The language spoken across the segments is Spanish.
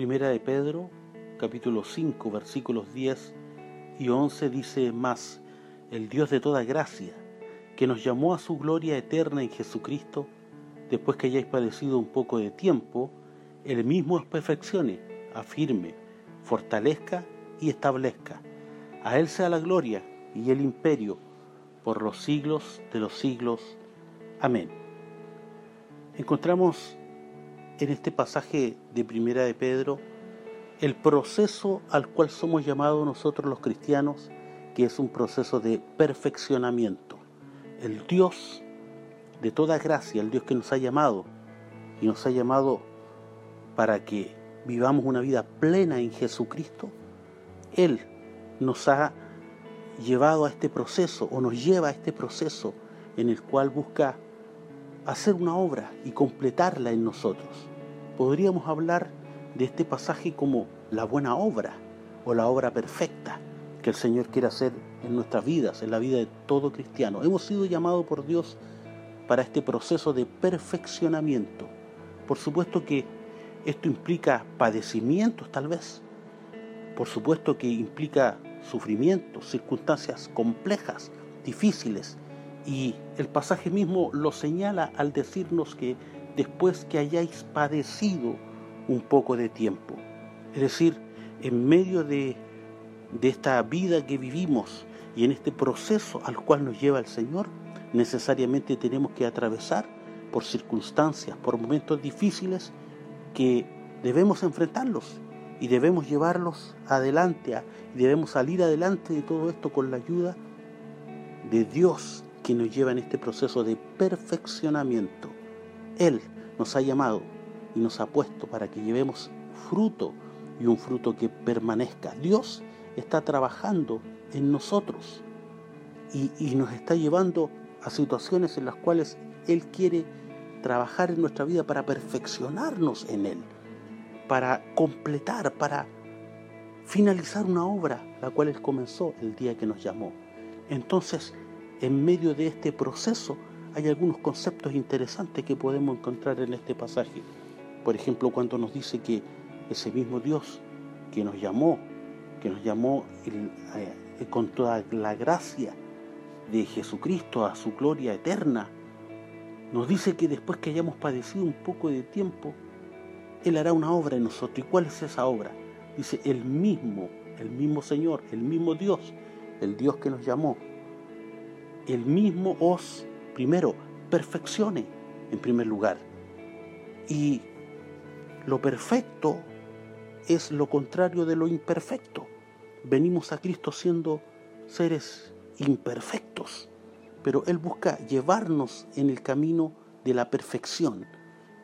Primera de Pedro, capítulo 5, versículos 10 y 11 dice más, el Dios de toda gracia, que nos llamó a su gloria eterna en Jesucristo, después que hayáis padecido un poco de tiempo, el mismo os perfeccione, afirme, fortalezca y establezca. A Él sea la gloria y el imperio por los siglos de los siglos. Amén. Encontramos en este pasaje de Primera de Pedro el proceso al cual somos llamados nosotros los cristianos, que es un proceso de perfeccionamiento. El Dios de toda gracia, el Dios que nos ha llamado y nos ha llamado para que vivamos una vida plena en Jesucristo, Él nos ha llevado a este proceso o nos lleva a este proceso en el cual busca hacer una obra y completarla en nosotros. Podríamos hablar de este pasaje como la buena obra o la obra perfecta que el Señor quiere hacer en nuestras vidas, en la vida de todo cristiano. Hemos sido llamados por Dios para este proceso de perfeccionamiento. Por supuesto que esto implica padecimientos tal vez. Por supuesto que implica sufrimientos, circunstancias complejas, difíciles. Y el pasaje mismo lo señala al decirnos que después que hayáis padecido un poco de tiempo. Es decir, en medio de, de esta vida que vivimos y en este proceso al cual nos lleva el Señor, necesariamente tenemos que atravesar por circunstancias, por momentos difíciles que debemos enfrentarlos y debemos llevarlos adelante debemos salir adelante de todo esto con la ayuda de Dios que nos lleva en este proceso de perfeccionamiento. Él nos ha llamado y nos ha puesto para que llevemos fruto y un fruto que permanezca. Dios está trabajando en nosotros y, nos está llevando a situaciones en las cuales Él quiere trabajar en nuestra vida para perfeccionarnos en Él, para completar, para finalizar una obra la cual Él comenzó el día que nos llamó. Entonces, en medio de este proceso hay algunos conceptos interesantes que podemos encontrar en este pasaje. Por ejemplo, cuando nos dice que ese mismo Dios que nos llamó, que nos llamó eh, con toda la gracia de Jesucristo a su gloria eterna, nos dice que después que hayamos padecido un poco de tiempo, Él hará una obra en nosotros. ¿Y cuál es esa obra? Dice, el mismo, el mismo Señor, el mismo Dios, el Dios que nos llamó, el mismo os, primero, perfeccione en primer lugar. Y lo perfecto es lo contrario de lo imperfecto. Venimos a Cristo siendo seres imperfectos pero Él busca llevarnos en el camino de la perfección.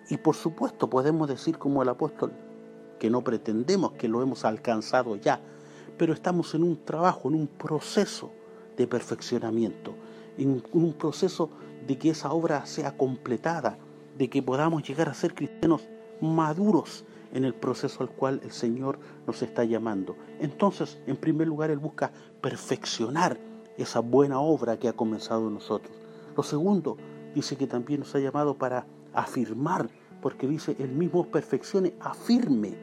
Y por supuesto podemos decir como el apóstol que no pretendemos que lo hemos alcanzado ya, pero estamos en un trabajo, en un proceso de perfeccionamiento, en un proceso de que esa obra sea completada, de que podamos llegar a ser cristianos maduros en el proceso al cual el Señor nos está llamando. Entonces, en primer lugar, Él busca perfeccionar esa buena obra que ha comenzado en nosotros. Lo segundo, dice que también nos ha llamado para afirmar, porque dice, el mismo perfeccione, afirme.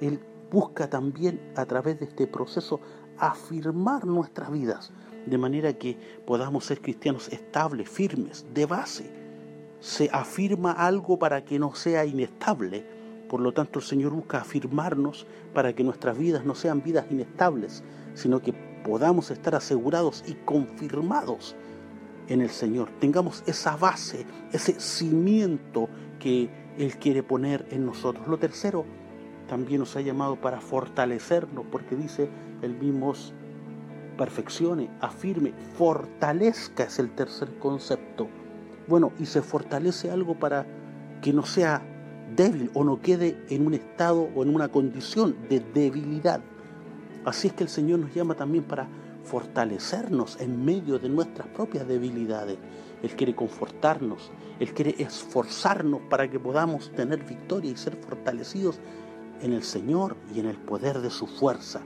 Él busca también a través de este proceso afirmar nuestras vidas, de manera que podamos ser cristianos estables, firmes, de base. Se afirma algo para que no sea inestable. Por lo tanto, el Señor busca afirmarnos para que nuestras vidas no sean vidas inestables, sino que podamos estar asegurados y confirmados en el Señor. Tengamos esa base, ese cimiento que Él quiere poner en nosotros. Lo tercero, también nos ha llamado para fortalecernos, porque dice el mismo perfeccione, afirme, fortalezca es el tercer concepto. Bueno, y se fortalece algo para que no sea débil o no quede en un estado o en una condición de debilidad. Así es que el Señor nos llama también para fortalecernos en medio de nuestras propias debilidades. Él quiere confortarnos, Él quiere esforzarnos para que podamos tener victoria y ser fortalecidos en el Señor y en el poder de su fuerza.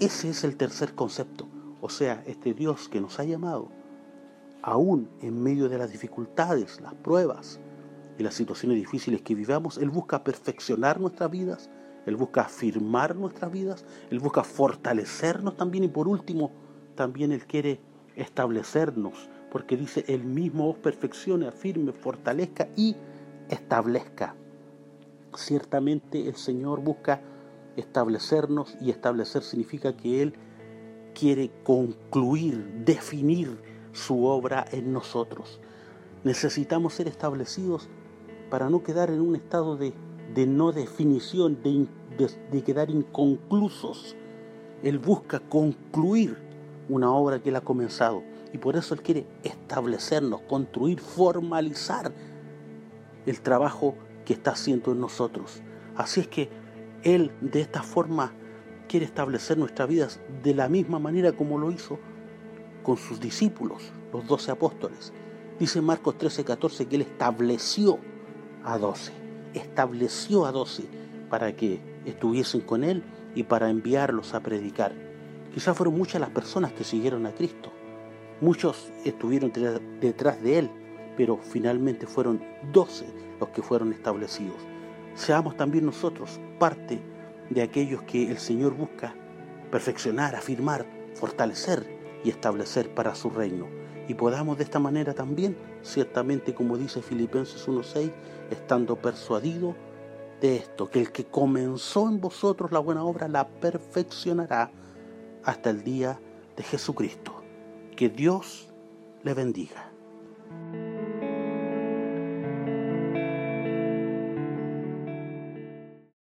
Ese es el tercer concepto. O sea, este Dios que nos ha llamado, aún en medio de las dificultades, las pruebas y las situaciones difíciles que vivamos, Él busca perfeccionar nuestras vidas Él busca afirmar nuestras vidas, Él busca fortalecernos también y por último, también Él quiere establecernos, porque dice, Él mismo os perfeccione, afirme, fortalezca y establezca. Ciertamente el Señor busca establecernos y establecer significa que Él quiere concluir, definir su obra en nosotros. Necesitamos ser establecidos para no quedar en un estado de, no definición, de, quedar inconclusos. Él busca concluir una obra que Él ha comenzado y por eso Él quiere establecernos, construir, formalizar el trabajo que está haciendo en nosotros. Así es que Él de esta forma quiere establecer nuestras vidas de la misma manera como lo hizo con sus discípulos, los doce apóstoles. Dice Marcos 13, 14 que Él estableció a doce, estableció a doce para que estuviesen con Él y para enviarlos a predicar. Quizás fueron muchas las personas que siguieron a Cristo, muchos estuvieron detrás de Él, pero finalmente fueron doce los que fueron establecidos. Seamos también nosotros parte de aquellos que el Señor busca perfeccionar, afirmar, fortalecer y establecer para su reino. Y podamos de esta manera también, ciertamente como dice Filipenses 1.6, estando persuadido de esto, que el que comenzó en vosotros la buena obra la perfeccionará hasta el día de Jesucristo. Que Dios le bendiga.